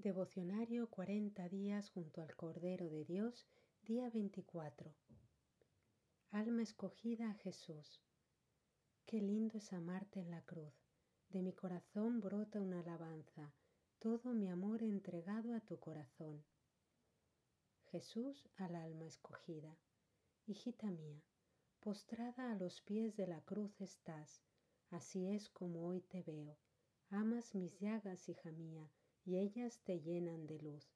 Devocionario 40 días junto al Cordero de Dios, día 24. Alma escogida a Jesús. Qué lindo es amarte en la cruz. De mi corazón brota una alabanza, todo mi amor entregado a tu corazón. Jesús al alma escogida. Hijita mía, postrada a los pies de la cruz estás, así es como hoy te veo. Amas mis llagas, hija mía, y ellas te llenan de luz.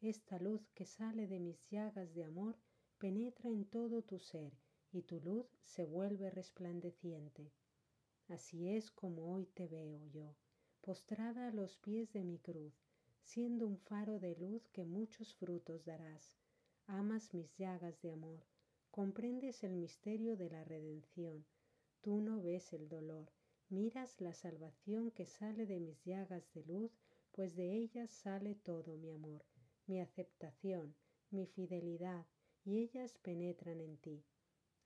Esta luz que sale de mis llagas de amor penetra en todo tu ser y tu luz se vuelve resplandeciente. Así es como hoy te veo yo, postrada a los pies de mi cruz, siendo un faro de luz que muchos frutos darás. Amas mis llagas de amor, comprendes el misterio de la redención. Tú no ves el dolor, miras la salvación que sale de mis llagas de luz pues de ellas sale todo mi amor, mi aceptación, mi fidelidad, y ellas penetran en ti.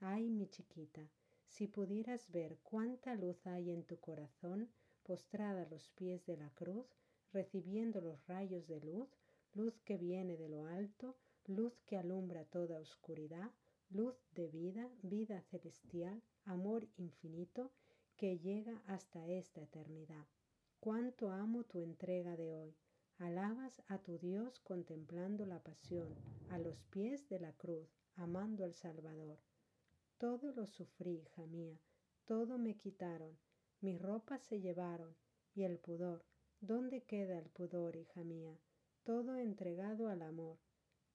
Ay, mi chiquita, si pudieras ver cuánta luz hay en tu corazón, postrada a los pies de la cruz, recibiendo los rayos de luz, luz que viene de lo alto, luz que alumbra toda oscuridad, luz de vida, vida celestial, amor infinito, que llega hasta esta eternidad. Cuánto amo tu entrega de hoy. Alabas a tu Dios contemplando la pasión, a los pies de la cruz, amando al Salvador. Todo lo sufrí, hija mía, todo me quitaron, mis ropas se llevaron, y el pudor, ¿dónde queda el pudor, hija mía? Todo entregado al amor.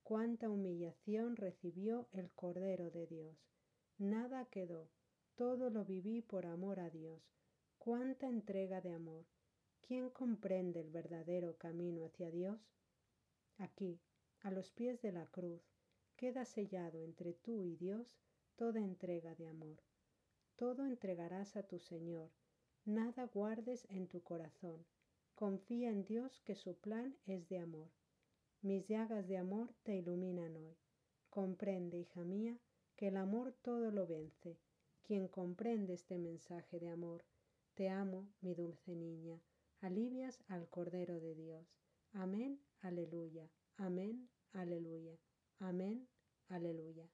Cuánta humillación recibió el Cordero de Dios. Nada quedó, todo lo viví por amor a Dios. Cuánta entrega de amor. ¿Quién comprende el verdadero camino hacia Dios? Aquí, a los pies de la cruz, queda sellado entre tú y Dios toda entrega de amor. Todo entregarás a tu Señor, nada guardes en tu corazón. Confía en Dios que su plan es de amor. Mis llagas de amor te iluminan hoy. Comprende, hija mía, que el amor todo lo vence. Quien comprende este mensaje de amor, te amo, mi dulce niña alivias al Cordero de Dios. Amén, aleluya. Amén, aleluya. Amén, aleluya.